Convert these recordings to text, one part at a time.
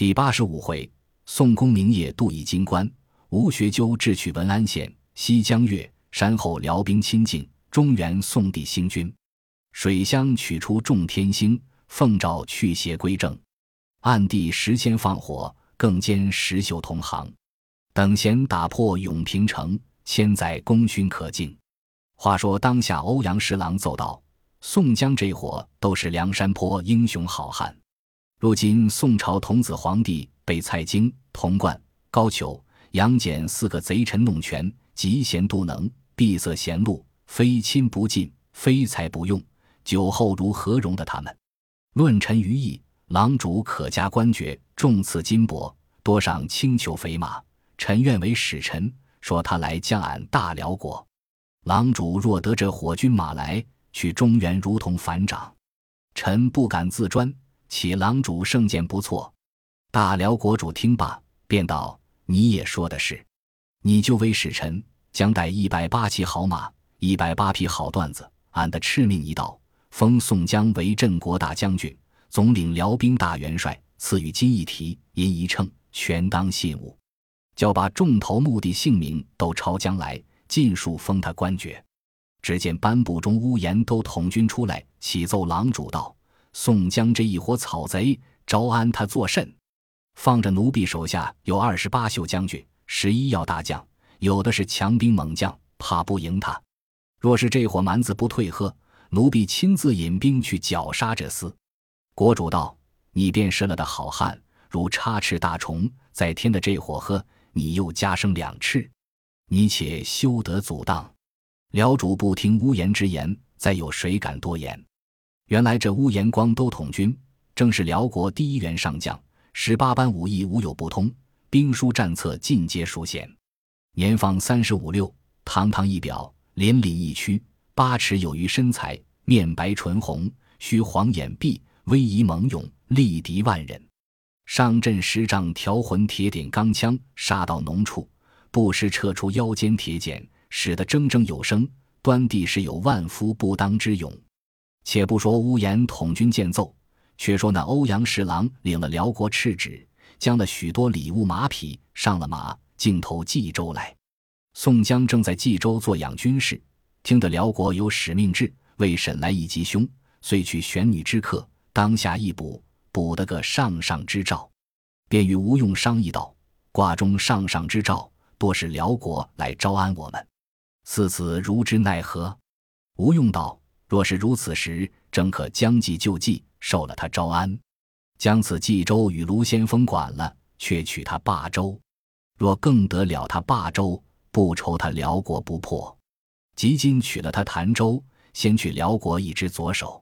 第八十五回，宋公明夜渡以金关，吴学究智取文安县。西江月山后辽兵亲近，中原宋帝兴军。水乡取出众天星，奉诏去邪归正。暗地时先放火，更兼石秀同行。等闲打破永平城，千载功勋可敬。话说当下，欧阳十郎奏道：“宋江这伙都是梁山坡英雄好汉。如今宋朝童子皇帝被蔡京、童贯、高俅、杨戬四个贼臣弄权，嫉贤妒能，闭塞贤路，非亲不近，非才不用。酒后如何容得他们？论臣于义，郎主可加官爵，重赐金帛，多赏轻裘肥马。”臣愿为使臣，说他来降俺大辽国。郎主若得这火军马来，去中原如同反掌。臣不敢自专，启郎主圣见不错？大辽国主听罢，便道：“你也说的是，你就为使臣，将带一百八骑好马，一百八匹好缎子。俺的敕命一道，封宋江为镇国大将军，总领辽兵大元帅，赐予金一提、银一秤，全当信物。”叫把众头目的姓名都抄将来，尽数封他官爵。只见颁布中乌延都统军出来，启奏郎主道：“宋江这一伙草贼，招安他作甚？放着奴婢手下有二十八宿将军，十一要大将，有的是强兵猛将，怕不赢他。若是这伙蛮子不退喝，奴婢亲自引兵去绞杀这厮。”国主道：“你便是了的好汉，如插翅大虫，在天的这伙喝。”你又加生两翅，你且休得阻挡。辽主不听乌延之言，再有谁敢多言？原来这乌延光都统军，正是辽国第一员上将，十八般武艺无有不通，兵书战策尽皆熟娴。年方三十五六，堂堂一表，凛凛一躯，八尺有余身材，面白唇红，须黄眼闭，威仪猛勇，力敌万人。上阵十丈条魂铁点钢枪，杀到浓处，不时撤出腰间铁锏，使得铮铮有声。端地是有万夫不当之勇。且不说乌延统军见奏，却说那欧阳十郎领了辽国敕旨，将了许多礼物马匹上了马，径投冀州来。宋江正在冀州做养军事，听得辽国有使命制，为沈来一吉凶，遂去玄女之客，当下一卜，卜得个上上之兆，便与吴用商议道：“卦中上上之兆，多是辽国来招安我们，四子如之奈何？”吴用道：“若是如此时，正可将计就计，受了他招安，将此冀州与卢先锋管了，却取他霸州。若更得了他霸州，不愁他辽国不破。即今取了他潭州，先去辽国一支左手，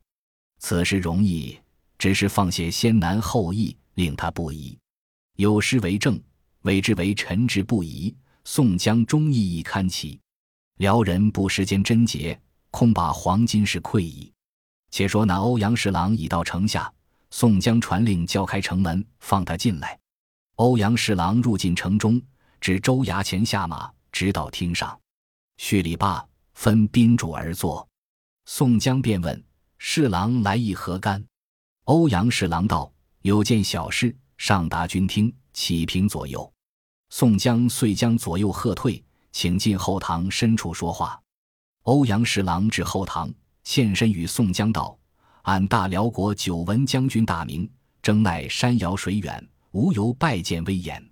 此事容易。”只是放些先难后易，令他不疑。有诗为证，谓之为臣之不疑。宋江忠义亦堪奇，辽人不识间贞洁，恐把黄金是愧矣。且说那欧阳侍郎已到城下，宋江传令叫开城门，放他进来。欧阳侍郎入进城中，至州衙前下马，直到厅上，叙礼罢，分宾主而坐。宋江便问：“侍郎来意何干？”欧阳侍郎道：“有件小事，上达军厅，启平左右。”宋江遂将左右喝退，请进后堂深处说话。欧阳侍郎至后堂，现身与宋江道：“俺大辽国久闻将军大名，征奈山遥水远，无由拜见威严。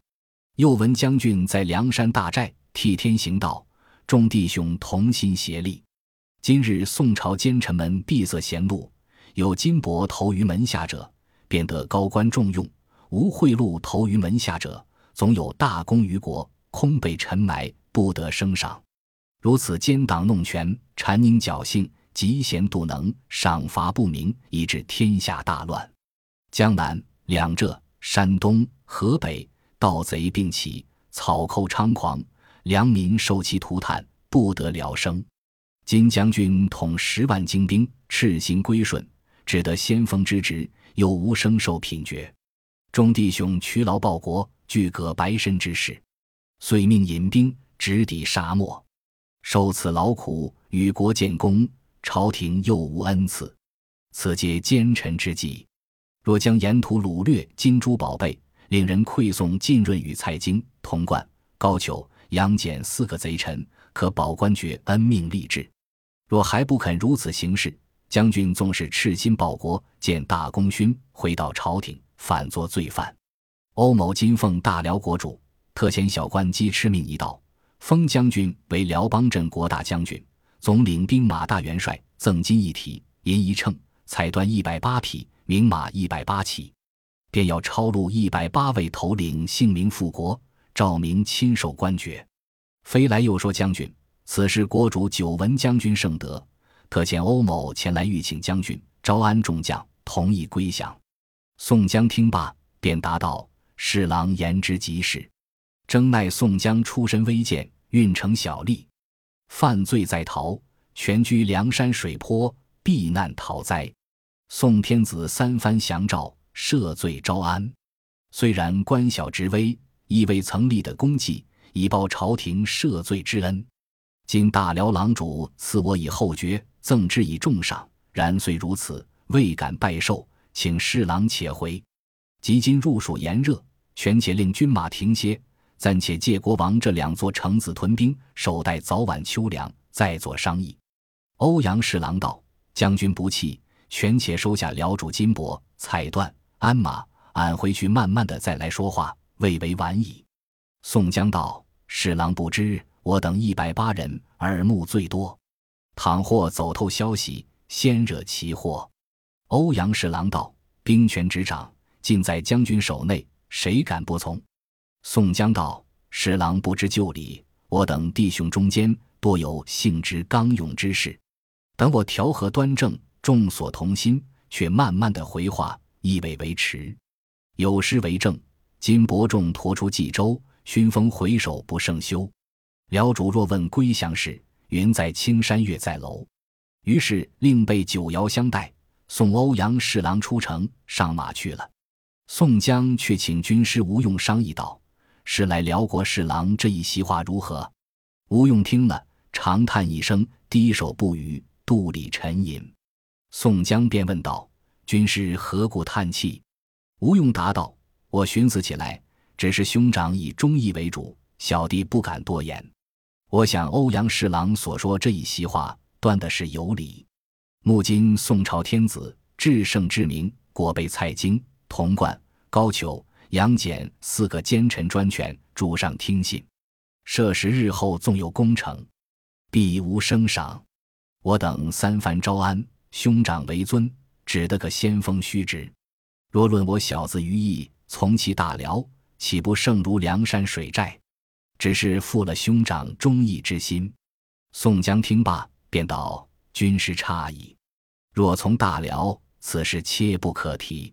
又闻将军在梁山大寨替天行道，众弟兄同心协力。今日宋朝奸臣们闭塞贤路。”有金帛投于门下者，便得高官重用；无贿赂投于门下者，总有大功于国，空被尘埋，不得升赏。如此奸党弄权，谗佞侥幸，嫉贤妒能，赏罚不明，以致天下大乱。江南、两浙、山东、河北，盗贼并起，草寇猖狂，良民受其涂炭，不得了生。金将军统十万精兵，赤心归顺。只得先锋之职，又无生受品爵。众弟兄屈劳报国，俱葛白身之事，遂命引兵直抵沙漠，受此劳苦，与国建功，朝廷又无恩赐，此皆奸臣之计。若将沿途掳掠金珠宝贝，令人馈送浸润与蔡京、童贯、高俅、杨戬四个贼臣，可保官爵，恩命立志。若还不肯如此行事，将军纵是赤心报国，见大功勋，回到朝廷，反作罪犯。欧某今奉大辽国主，特遣小官机敕命一道，封将军为辽邦镇国大将军，总领兵马大元帅，赠金一体，银一秤，彩缎一百八匹，名马一百八骑，便要抄录一百八位头领姓名复国，赵明亲授官爵。飞来又说将军。此时国主久闻将军圣德，特遣欧某前来欲请将军招安众将，同意归降。宋江听罢，便答道：“侍郎言之极是。征奈宋江出身微贱，运城小吏，犯罪在逃，全居梁山水泊，避难逃灾。宋天子三番降诏，赦罪招安。虽然官小职微，亦未曾立的功绩，以报朝廷赦罪之恩。”今大辽郎主赐我以后爵，赠之以重赏。然虽如此，未敢拜寿，请侍郎且回。及今入蜀炎热，权且令军马停歇，暂且借国王这两座城子屯兵，守待早晚秋凉，再做商议。欧阳侍郎道：“将军不弃，权且收下辽主金帛、彩缎、鞍马，俺回去慢慢的再来说话，未为晚矣。”宋江道：“侍郎不知。”我等一百八人，耳目最多。倘或走透消息，先惹其祸。欧阳侍郎道：“兵权执掌，尽在将军手内，谁敢不从？”宋江道：“十郎不知旧礼。我等弟兄中间，多有性直刚勇之士。等我调和端正，众所同心，却慢慢的回话，亦未为迟。有诗为证：今伯仲驮出冀州，熏风回首不胜休。”辽主若问归降事，云在青山月在楼。于是另备酒肴相待，送欧阳侍郎出城上马去了。宋江却请军师吴用商议道：“是来辽国侍郎这一席话如何？”吴用听了，长叹一声，低首不语，肚里沉吟。宋江便问道：“军师何故叹气？”吴用答道：“我寻思起来，只是兄长以忠义为主，小弟不敢多言。”我想欧阳侍郎所说这一席话，断的是有理。目今宋朝天子至圣至明，果被蔡京、童贯、高俅、杨戬四个奸臣专权，主上听信。设时日后纵有功成，必无升赏。我等三番招安，兄长为尊，只得个先锋虚职。若论我小子于义，从其大辽，岂不胜如梁山水寨？只是负了兄长忠义之心。宋江听罢，便道：“军师差矣。若从大辽，此事切不可提。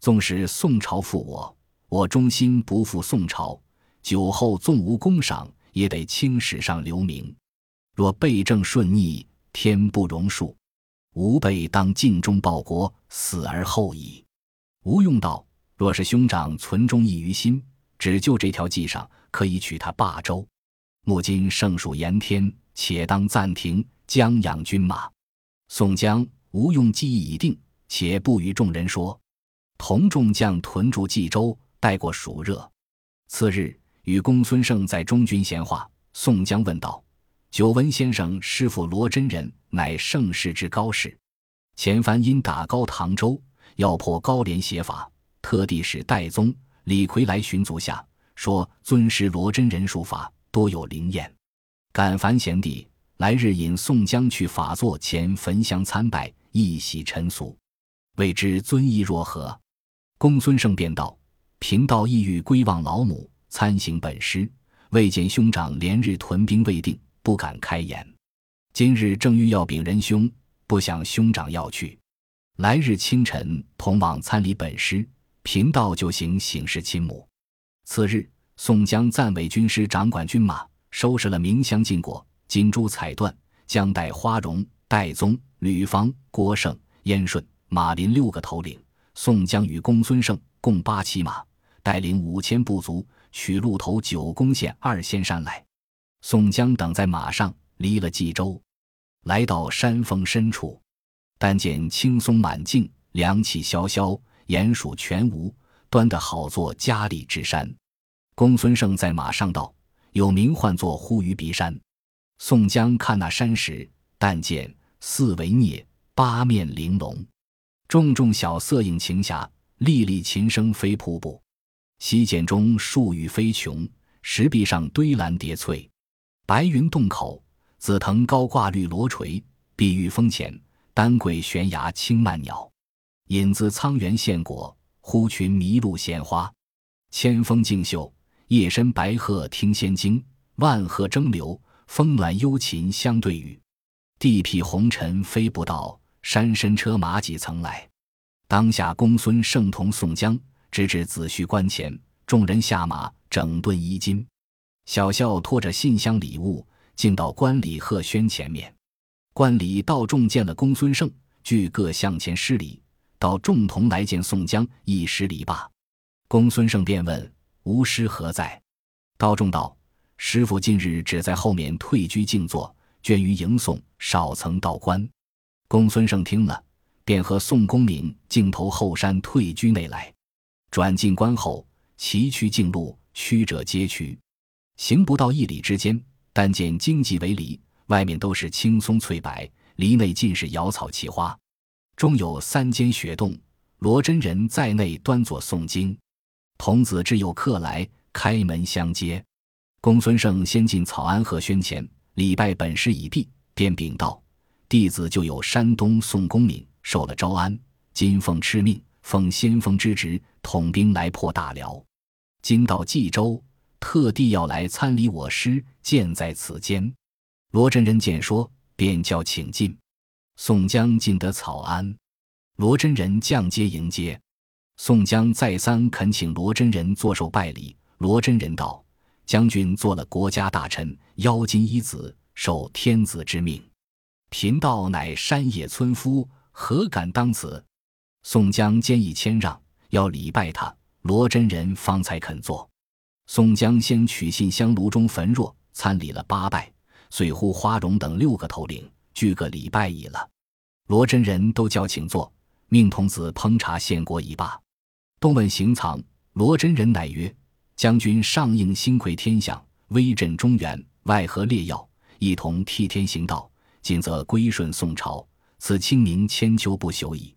纵使宋朝负我，我忠心不负宋朝。酒后纵无功赏，也得青史上留名。若备政顺逆，天不容恕。吾辈当尽忠报国，死而后已。”吴用道：“若是兄长存忠义于心，只就这条计上。”可以取他霸州，目今盛暑炎天，且当暂停，将养军马。宋江、吴用计议已定，且不与众人说。同众将屯驻冀州，待过暑热。次日，与公孙胜在中军闲话，宋江问道：“久闻先生师傅罗真人乃盛世之高士，前番因打高唐州，要破高廉邪法，特地使戴宗、李逵来寻足下。”说尊师罗真人术法多有灵验，感烦贤弟来日引宋江去法座前焚香参拜，一洗尘俗，未知尊意若何？公孙胜便道：贫道意欲归望老母，参行本师，未见兄长连日屯兵未定，不敢开言。今日正欲要禀仁兄，不想兄长要去，来日清晨同往参礼本师，贫道就行省事亲母。次日，宋江暂委军师掌管军马，收拾了明香禁果、金珠彩缎、将带花荣、戴宗、吕方、郭盛、燕顺、马林六个头领。宋江与公孙胜共八骑马，带领五千部族，取鹿头九宫县二仙山来。宋江等在马上，离了冀州，来到山峰深处，但见青松满径，凉气萧萧，鼹鼠全无。端得好作佳丽之山。公孙胜在马上道：“有名唤作呼鱼鼻山。”宋江看那山时，但见四围聂，八面玲珑，重重小色映晴霞，粒粒琴声飞瀑布。溪涧中树郁飞琼，石壁上堆兰叠翠。白云洞口，紫藤高挂绿罗垂；碧玉峰前，丹桂悬崖青曼鸟。引自沧源献果，忽群麋鹿衔花。千峰竞秀，夜深白鹤听仙经；万壑争流，风暖幽禽相对语。地僻红尘飞不到，山深车马几曾来。当下公孙胜同宋江。直至子虚关前，众人下马，整顿衣襟。小校拖着信箱礼物，进到关礼贺轩前面。关礼道众见了公孙胜，俱各向前施礼。道众同来见宋江，一施礼罢。公孙胜便问：“吾师何在？”道众道：“师傅近日只在后面退居静坐，倦于迎送，少曾到关。”公孙胜听了，便和宋公明径投后山退居内来。转进关后，崎岖径路，曲折街曲，行不到一里之间，但见荆棘为篱，外面都是青松翠柏，篱内尽是瑶草奇花，中有三间雪洞，罗真人在内端坐诵经。童子至有客来，开门相接。公孙胜先进草庵和轩前礼拜本师已毕，便禀道：“弟子就有山东宋公明受了招安，金奉敕命。”奉先锋之职，统兵来破大辽。今到冀州，特地要来参礼我师，见在此间。罗真人见说，便叫请进。宋江进得草庵，罗真人降阶迎接。宋江再三恳请罗真人坐受拜礼。罗真人道：“将军做了国家大臣，邀金一子，受天子之命。贫道乃山野村夫，何敢当此？”宋江坚意谦让，要礼拜他。罗真人方才肯做。宋江先取信香炉中焚若，参礼了八拜，遂呼花荣等六个头领，俱个礼拜已了。罗真人都叫请坐，命童子烹茶献国一罢。东问行藏，罗真人乃曰：“将军上应心魁天相，威震中原，外合烈要，一同替天行道。今则归顺宋朝，此清明千秋不朽矣。”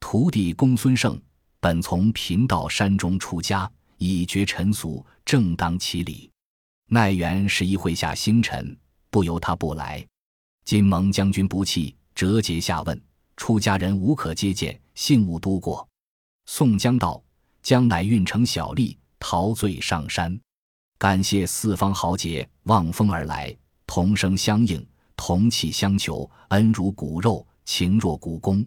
徒弟公孙胜本从贫道山中出家，已绝尘俗，正当其理。奈缘是一会下星辰，不由他不来。金蒙将军不弃，折节下问，出家人无可接见，幸勿都过。宋江道：“江乃运城小吏，陶醉上山，感谢四方豪杰望风而来，同声相应，同气相求，恩如骨肉，情若故宫。”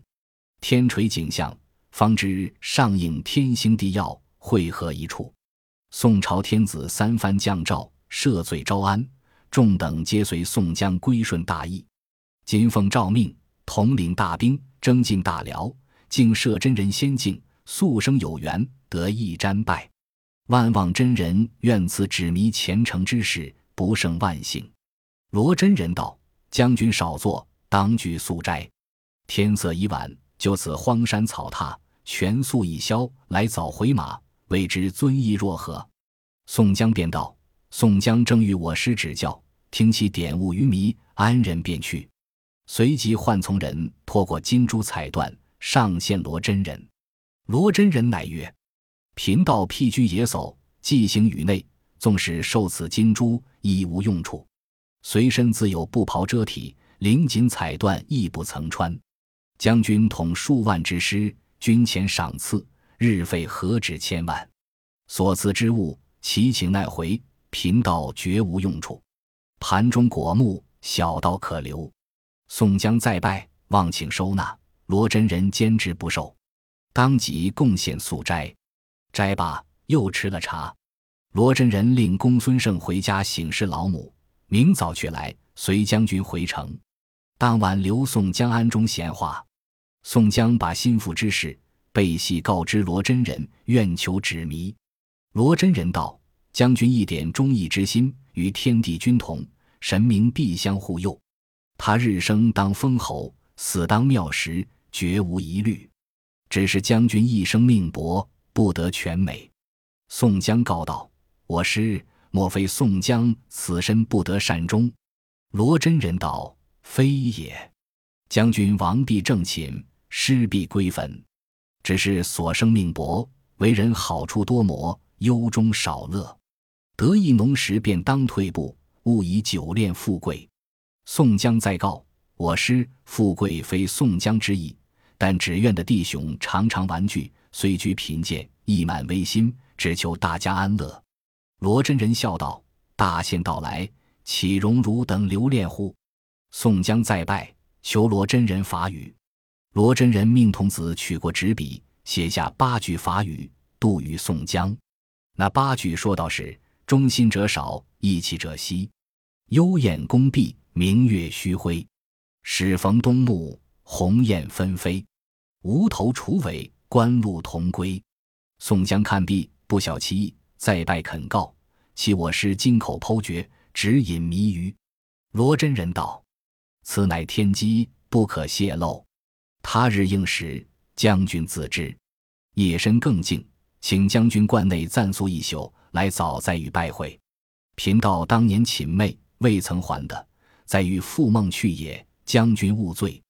天垂景象，方知上应天星地曜汇合一处。宋朝天子三番降诏赦罪招安，众等皆随宋江归顺大义。今奉诏命，统领大兵，征进大辽，敬摄真人仙境，素生有缘，得一瞻拜。万望真人愿此指迷前程之事，不胜万幸。罗真人道：“将军少坐，当具素斋。天色已晚。”就此荒山草榻，全宿一宵，来早回马，未知尊意若何？宋江便道：“宋江正欲我师指教，听其点悟于迷，安忍便去。”随即唤从人拖过金珠彩缎，上献罗真人。罗真人乃曰：“贫道僻居野叟，寄行于内，纵使受此金珠，亦无用处。随身自有布袍遮体，绫锦彩缎亦不曾穿。”将军统数万之师，军前赏赐，日费何止千万？所赐之物，其请奈回？贫道绝无用处。盘中果木，小道可留。宋江再拜，望请收纳。罗真人坚持不受，当即贡献素斋。斋罢，又吃了茶。罗真人令公孙胜回家省视老母，明早去来，随将军回城。当晚留宋江庵中闲话。宋江把心腹之事背细告知罗真人，愿求指迷。罗真人道：“将军一点忠义之心，与天地君同，神明必相护佑。他日生当封侯，死当庙食，绝无疑虑。只是将军一生命薄，不得全美。”宋江告道：“我师莫非宋江此身不得善终？”罗真人道：“非也，将军王必正寝，师必归坟。只是所生命薄，为人好处多磨，忧中少乐。得意浓时便当退步，勿以久恋富贵。”宋江再告：“我师富贵非宋江之意，但只愿的弟兄常常玩具，虽居贫贱，亦满微心，只求大家安乐。”罗真人笑道：“大限到来，岂容汝等留恋乎？”宋江再拜，求罗真人法语。罗真人命童子取过纸笔，写下八句法语，度与宋江。那八句说道是：“忠心者少，义气者稀，幽燕宫闭。”明月虚辉，始逢东暮，鸿雁纷飞。无头楚尾，官路同归。宋江看毕，不晓其意，再拜恳告：“其我师金口剖诀，指引谜语。”罗真人道：“此乃天机，不可泄露。他日应时，将军自知。夜深更静，请将军观内暂宿一宿，来早再与拜会。贫道当年寝寐，未曾还的。”在与复梦去也，将军勿罪。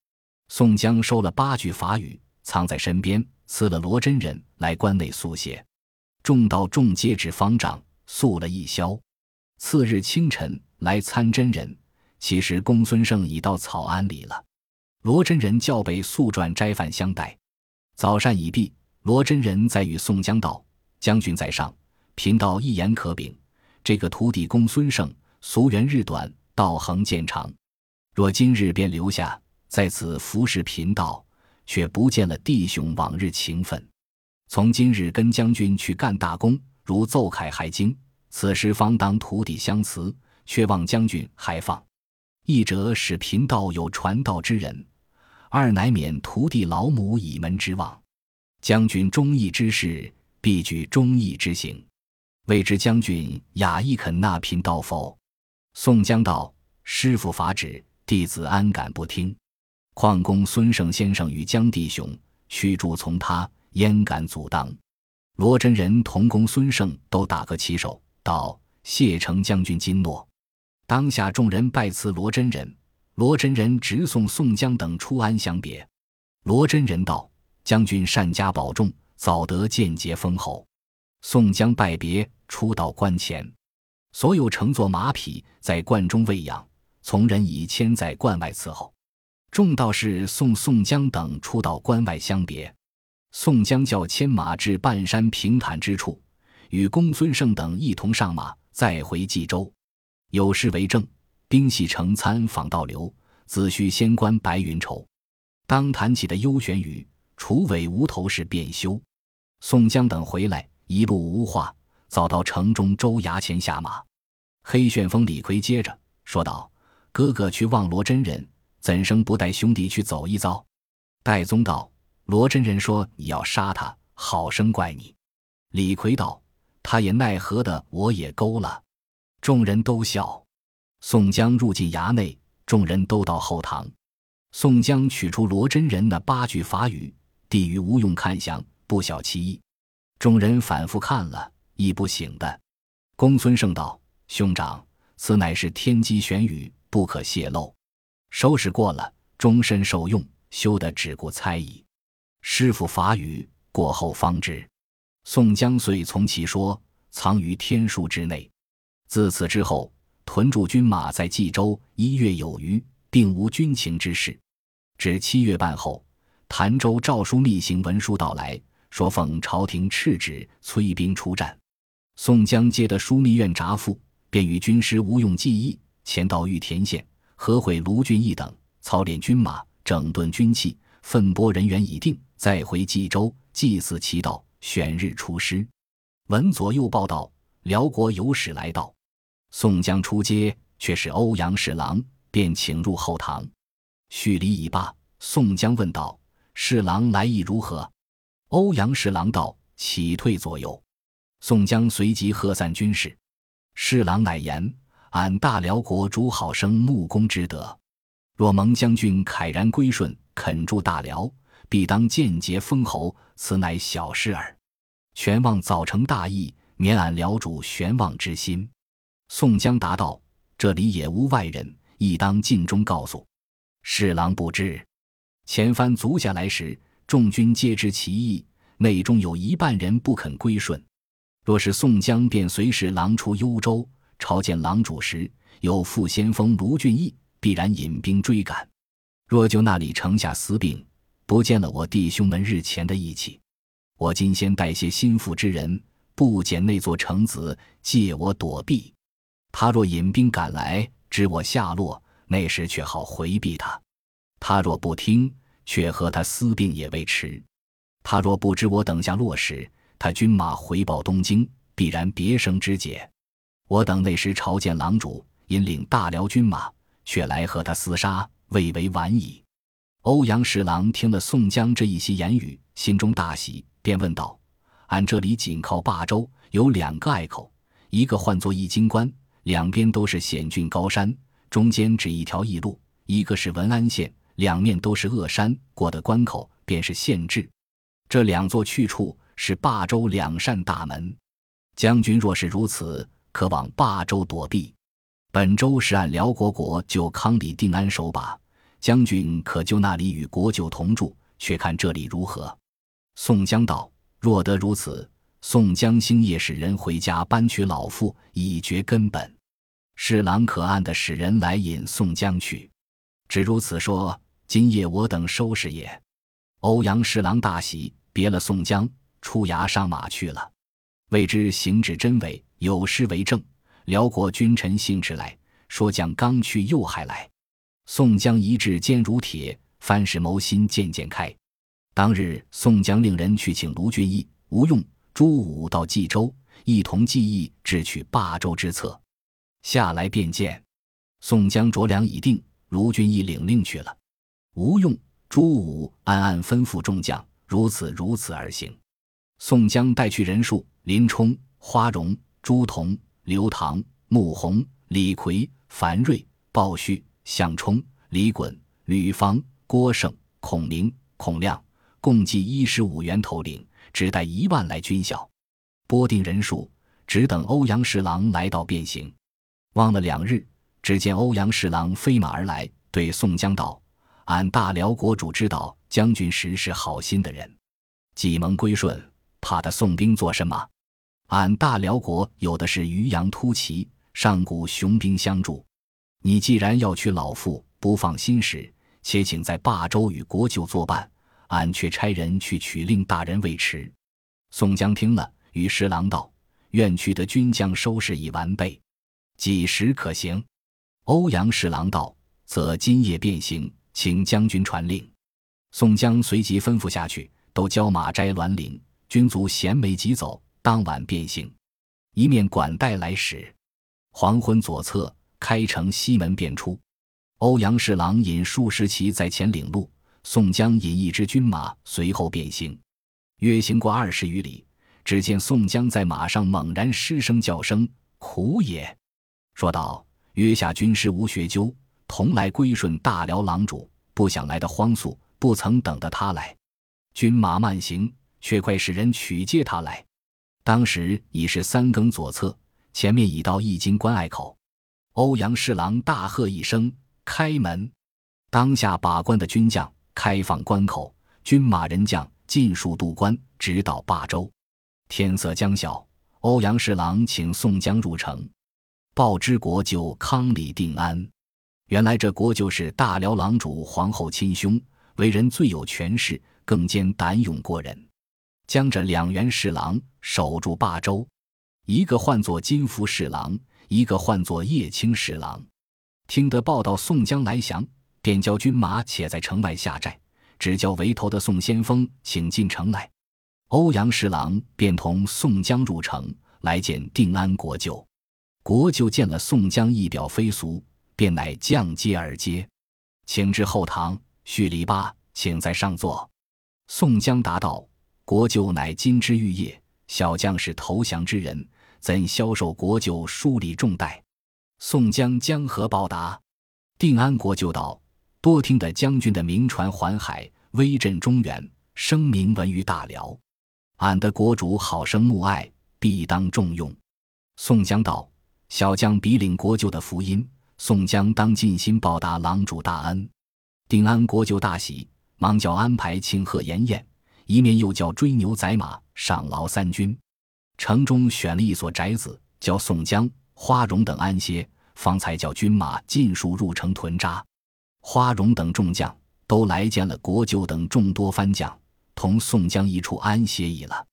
宋江收了八句法语，藏在身边，赐了罗真人来关内速写。众道众皆指方丈，宿了一宵。次日清晨来参真人，其实公孙胜已到草庵里了。罗真人叫备素馔斋饭相待。早膳已毕，罗真人再与宋江道：“将军在上，贫道一言可禀。这个徒弟公孙胜，俗缘日短。”道行渐长，若今日便留下在此服侍贫道，却不见了弟兄往日情分。从今日跟将军去干大功，如奏凯还京，此时方当徒弟相辞，却望将军还放。一者使贫道有传道之人，二乃免徒弟老母倚门之望。将军忠义之事，必举忠义之行。未知将军雅意肯纳贫道否？宋江道：“师傅法旨，弟子安敢不听？况公孙胜先生与江弟兄驱逐从他，焉敢阻挡？”罗真人同公孙胜都打个起手，道：“谢成将军金诺。”当下众人拜辞罗真人，罗真人直送宋江等出安相别。罗真人道：“将军善加保重，早得见节封侯。”宋江拜别，出到关前。所有乘坐马匹在关中喂养，从人已牵在关外伺候。众道士送宋江等出到关外相别。宋江叫牵马至半山平坦之处，与公孙胜等一同上马，再回冀州。有诗为证：“兵系成参访道流，子虚仙观白云愁。当弹起的幽玄雨，楚尾无头是便休。”宋江等回来，一路无话。早到城中州衙前下马，黑旋风李逵接着说道：“哥哥去望罗真人，怎生不带兄弟去走一遭？”戴宗道：“罗真人说你要杀他，好生怪你。”李逵道：“他也奈何的，我也勾了。”众人都笑。宋江入进衙内，众人都到后堂。宋江取出罗真人那八句法语，递与吴用看详，不晓其意。众人反复看了。亦不醒的，公孙胜道：“兄长，此乃是天机玄语，不可泄露。收拾过了，终身受用，休得只顾猜疑。师傅法语过后方知。”宋江遂从其说，藏于天书之内。自此之后，屯驻军马在冀州一月有余，并无军情之事。至七月半后，潭州诏书密行文书到来，说奉朝廷敕旨，催兵出战。宋江接得枢密院札复，便与军师吴用计议，前到玉田县，合会卢俊义等，操练军马，整顿军器，分拨人员已定，再回冀州祭祀祈祷，选日出师。闻左右报道，辽国有使来到。宋江出街，却是欧阳侍郎，便请入后堂。叙礼已罢，宋江问道：“侍郎来意如何？”欧阳侍郎道：“启退左右。”宋江随即喝散军士，侍郎乃言：“俺大辽国主好生木工之德，若蒙将军慨然归顺，肯助大辽，必当间接封侯，此乃小事耳。”全望早成大义，免俺辽主悬望之心。”宋江答道：“这里也无外人，亦当尽忠告诉。”侍郎不知，前番卒下来时，众军皆知其意，内中有一半人不肯归顺。若是宋江便随侍郎出幽州，朝见郎主时，有副先锋卢俊义，必然引兵追赶。若就那里城下私病，不见了我弟兄们日前的义气，我今先带些心腹之人，不减那座城子，借我躲避。他若引兵赶来，知我下落。那时却好回避他，他若不听，却和他私并也未迟。他若不知我等下落时，他军马回报东京，必然别生枝节。我等那时朝见郎主，引领大辽军马，却来和他厮杀，未为晚矣。欧阳侍郎听了宋江这一席言语，心中大喜，便问道：“俺这里紧靠霸州，有两个隘口，一个唤作易经关，两边都是险峻高山。”中间只一条驿路，一个是文安县，两面都是恶山，过的关口便是县治。这两座去处是霸州两扇大门。将军若是如此，可往霸州躲避。本州是按辽国国舅康里定安守把，将军可就那里与国舅同住，却看这里如何？宋江道：“若得如此，宋江星夜使人回家搬取老妇，以绝根本。”侍郎可暗的使人来引宋江去，只如此说。今夜我等收拾也。欧阳侍郎大喜，别了宋江，出衙上马去了。未知行止真伪，有诗为证。辽国君臣信旨来说，将刚去又还来。宋江一掷坚如铁，翻使谋心渐渐开。当日宋江令人去请卢俊义、吴用、朱武到冀州，一同计议智取霸州之策。下来便见，宋江着粮已定，卢俊义领令去了。吴用、朱武暗暗吩咐众将，如此如此而行。宋江带去人数：林冲、花荣、朱仝、刘唐、穆弘、李逵、樊瑞、鲍旭、项冲、李衮、吕方、郭盛、孔明、孔亮，共计一十五员头领，只带一万来军校。拨定人数，只等欧阳侍郎来到便行。望了两日，只见欧阳侍郎飞马而来，对宋江道：“俺大辽国主知道将军实是好心的人，计蒙归顺，怕他送兵做什么？俺大辽国有的是渔阳突骑，上古雄兵相助。你既然要娶老妇，不放心时，且请在霸州与国舅作伴，俺却差人去取令大人未迟。”宋江听了，与侍郎道：“愿取得军将收拾已完备。”几时可行？欧阳侍郎道：“则今夜便行，请将军传令。”宋江随即吩咐下去，都交马摘銮铃，军卒衔枚即走。当晚便行，一面管带来使。黄昏左侧，开城西门便出。欧阳侍郎引数十骑在前领路，宋江引一支军马随后便行。约行过二十余里，只见宋江在马上猛然失声叫声：“苦也！”说道：“约下军师吴学究同来归顺大辽郎主，不想来的荒速，不曾等得他来。军马慢行，却快使人取接他来。当时已是三更左侧，前面已到易经关隘口。欧阳侍郎大喝一声：‘开门！’当下把关的军将开放关口，军马人将尽数渡关，直到霸州。天色将晓，欧阳侍郎请宋江入城。”报知国舅康里定安，原来这国舅是大辽郎主皇后亲兄，为人最有权势，更兼胆勇过人，将这两员侍郎守住霸州，一个唤作金福侍郎，一个唤作叶青侍郎。听得报道宋江来降，便叫军马且在城外下寨，只叫围头的宋先锋请进城来。欧阳侍郎便同宋江入城来见定安国舅。国舅见了宋江，一表非俗，便乃降阶而接，请至后堂叙礼罢，请在上座。宋江答道：“国舅乃金枝玉叶，小将是投降之人，怎消受国舅疏礼重待？”宋江将何报答？定安国舅道：“多听得将军的名传环海，威震中原，声名闻于大辽。俺的国主好生慕爱，必当重用。”宋江道：“小将比领国舅的福音，宋江当尽心报答郎主大恩。”定安国舅大喜，忙叫安排庆贺筵宴，一面又叫追牛宰马，赏劳三军。城中选了一所宅子，叫宋江、花荣等安歇，方才叫军马尽数入城屯扎。花荣等众将都来见了国舅等众多番将，同宋江一处安歇已了。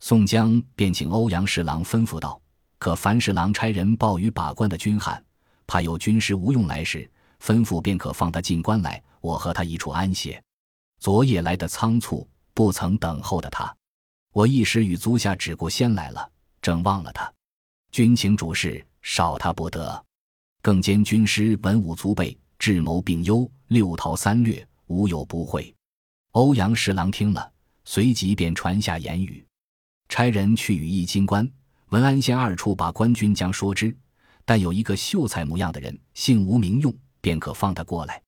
宋江便请欧阳侍郎吩咐道：“可凡侍郎差人报与把关的军汉，怕有军师吴用来时，吩咐便可放他进关来。”我和他一处安歇，昨夜来的仓促，不曾等候的他，我一时与足下只顾先来了，正忘了他。军情主事，少他不得。更兼军师文武足备，智谋并优，六韬三略，无有不会。欧阳侍郎听了，随即便传下言语，差人去与义金官、文安县二处把官军将说之。但有一个秀才模样的人，姓吴名用，便可放他过来。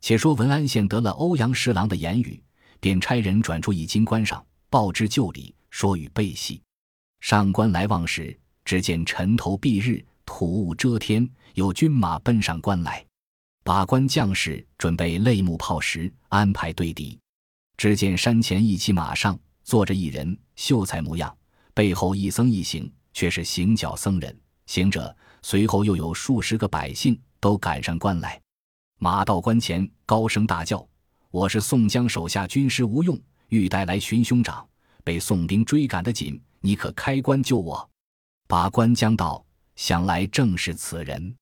且说文安县得了欧阳侍郎的言语，便差人转出一金官上报之旧礼，说与备戏。上官来望时，只见晨头蔽日，土雾遮天，有军马奔上关来。把关将士准备擂木炮石，安排对敌。只见山前一骑马上坐着一人，秀才模样，背后一僧一行，却是行脚僧人。行者随后又有数十个百姓，都赶上关来。马到关前，高声大叫：“我是宋江手下军师吴用，欲带来寻兄长，被宋兵追赶得紧，你可开关救我？”把关将道：“想来正是此人。”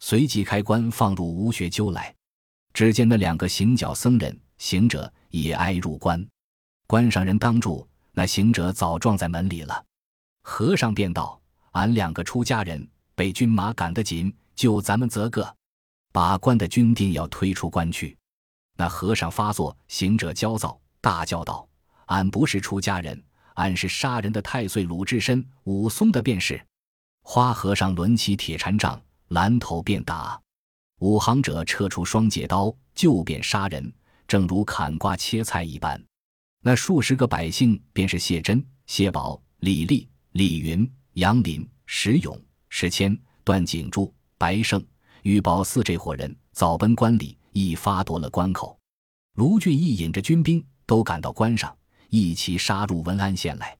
随即开关放入吴学究来。只见那两个行脚僧人、行者也挨入关，关上人当住，那行者早撞在门里了。和尚便道：“俺两个出家人，被军马赶得紧，救咱们则个。”把关的军丁要推出关去，那和尚发作，行者焦躁，大叫道：“俺不是出家人，俺是杀人的太岁鲁智深、武松的便是。”花和尚抡起铁禅杖，拦头便打。武行者撤出双截刀，就便杀人，正如砍瓜切菜一般。那数十个百姓，便是谢珍、谢宝、李立、李云、杨林、石勇、石谦、段景柱、白胜。玉宝寺这伙人早奔关里，一发夺了关口。卢俊义引着军兵都赶到关上，一起杀入文安县来。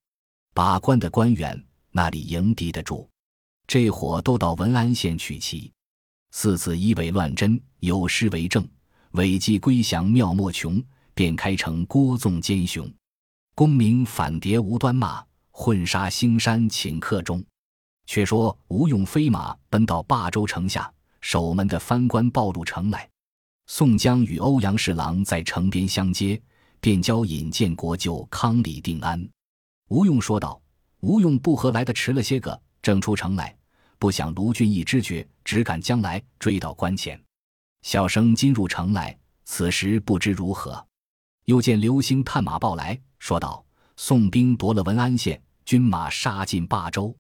把关的官员那里迎敌得住？这伙都到文安县取旗。四次以伪乱真，有诗为证，伪迹归降妙莫穷，便开城郭纵奸雄。功名反谍无端骂，混杀兴山请客中。却说吴用飞马奔到霸州城下。守门的藩官报入城来，宋江与欧阳侍郎在城边相接，便交引荐国舅康里定安。吴用说道：“吴用不和来的迟了些个，正出城来，不想卢俊义知觉，只赶将来追到关前。小生今入城来，此时不知如何。又见刘星探马报来说道：宋兵夺了文安县，军马杀进霸州。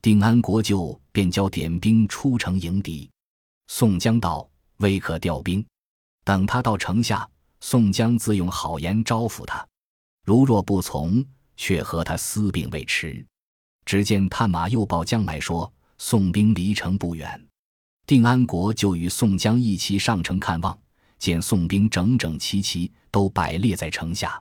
定安国舅便交点兵出城迎敌。”宋江道：“未可调兵，等他到城下，宋江自用好言招抚他。如若不从，却和他私并未迟。”只见探马又报将来说，宋兵离城不远。定安国就与宋江一齐上城看望，见宋兵整整齐齐，都摆列在城下。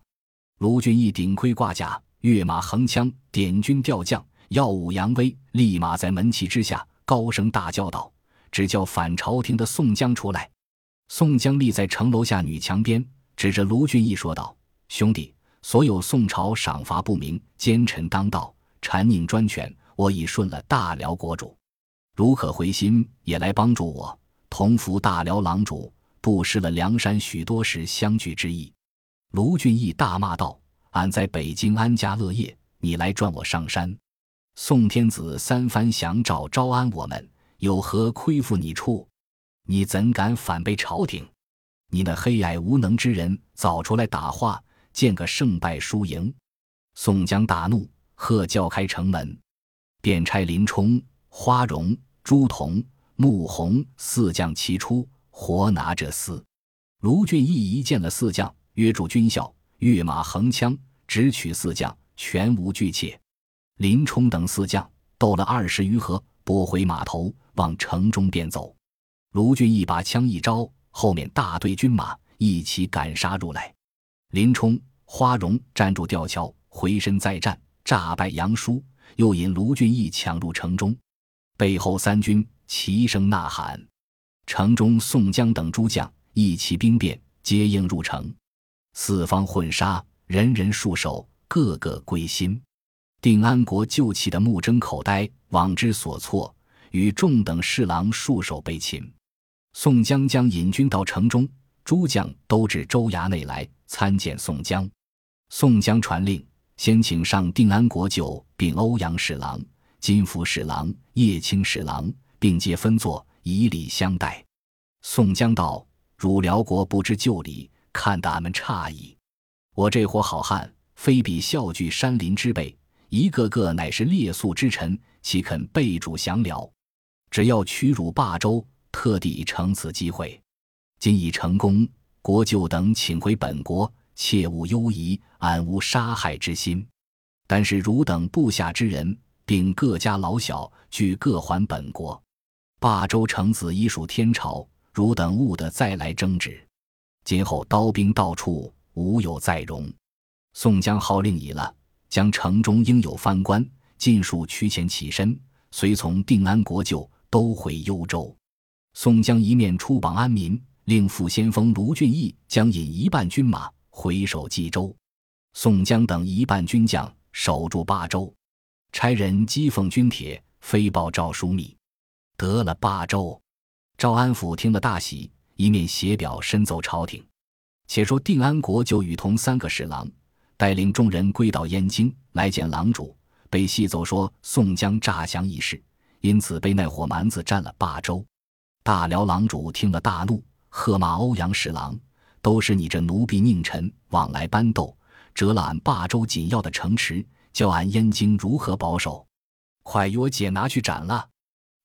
卢俊义顶盔挂甲，跃马横枪，点军调将，耀武扬威，立马在门旗之下高声大叫道。只叫反朝廷的宋江出来。宋江立在城楼下女墙边，指着卢俊义说道：“兄弟，所有宋朝赏罚不明、奸臣当道、谗佞专权，我已顺了大辽国主，如可回心，也来帮助我，同服大辽郎主，不失了梁山许多时相聚之意。”卢俊义大骂道：“俺在北京安家乐业，你来赚我上山？宋天子三番想找招安我们。”有何亏负你处？你怎敢反背朝廷？你那黑矮无能之人，早出来打话，见个胜败输赢！宋江大怒，喝叫开城门，便差林冲、花荣、朱仝、穆弘四将齐出，活拿这厮。卢俊义一见了四将，约住军校，跃马横枪，直取四将，全无惧怯。林冲等四将斗了二十余合，拨回马头，往城中便走。卢俊义把枪一招，后面大队军马一起赶杀入来。林冲、花荣站住吊桥，回身再战，诈败杨叔，又引卢俊义抢入城中。背后三军齐声呐喊，城中宋江等诸将一齐兵变，接应入城。四方混杀，人人束手，个个归心。定安国旧气的目睁口呆，往之所措，与众等侍郎束手被擒。宋江将引军到城中，诸将都至州衙内来参见宋江。宋江传令，先请上定安国舅，并欧阳侍郎、金福侍郎、叶青侍郎，并皆分坐，以礼相待。宋江道：“汝辽国不知旧礼，看得俺们诧异。我这伙好汉，非比笑聚山林之辈。”一个个乃是列宿之臣，岂肯背主降辽？只要屈辱霸州，特地乘此机会。今已成功，国舅等请回本国，切勿忧疑，俺无杀害之心。但是汝等部下之人，并各家老小，俱各还本国。霸州城子已属天朝，汝等勿得再来争执。今后刀兵到处，无有再容。宋江号令已了。将城中应有藩官尽数驱遣起身，随从定安国舅都回幽州。宋江一面出榜安民，令副先锋卢俊义将引一半军马回守冀州。宋江等一半军将守住巴州，差人击奉军帖，飞报赵枢密，得了巴州。赵安抚听了大喜，一面写表申奏朝廷。且说定安国就与同三个侍郎。带领众人归到燕京来见郎主，被细奏说宋江诈降一事，因此被那伙蛮子占了霸州。大辽郎主听了大怒，喝骂欧阳侍郎：“都是你这奴婢佞臣往来搬斗，折了俺霸州紧要的城池，叫俺燕京如何保守？快与我姐拿去斩了！”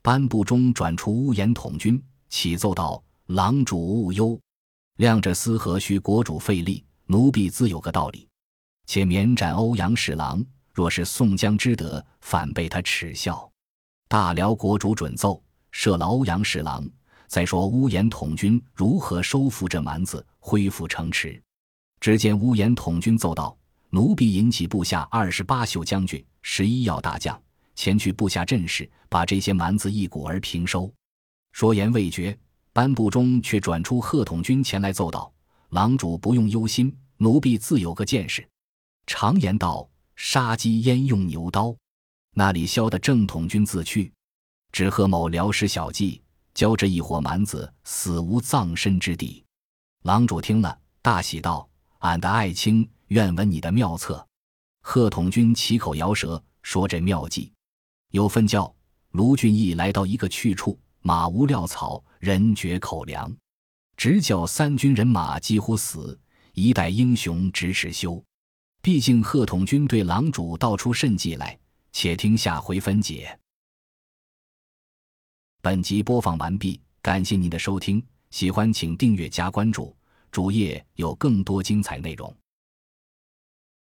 班部中转出乌延统军，启奏道：“郎主勿忧，亮着丝何须国主费力？奴婢自有个道理。”且免斩欧阳侍郎，若是宋江之德，反被他耻笑。大辽国主准奏，赦了欧阳侍郎。再说乌延统军如何收复这蛮子，恢复城池？只见乌延统军奏道：“奴婢引起部下二十八宿将军、十一要大将，前去部下阵势，把这些蛮子一鼓而平收。”说言未绝，班部中却转出贺统军前来奏道：“郎主不用忧心，奴婢自有个见识。”常言道：“杀鸡焉用牛刀？”那里消得正统军自去，只贺某辽师小计，教这一伙蛮子死无葬身之地。郎主听了，大喜道：“俺的爱卿，愿闻你的妙策。”贺统军起口摇舌，说：“这妙计，有分教。”卢俊义来到一个去处，马无料草，人绝口粮，直叫三军人马几乎死，一代英雄咫尺休。毕竟贺统军对狼主道出甚计来，且听下回分解。本集播放完毕，感谢您的收听，喜欢请订阅加关注，主页有更多精彩内容。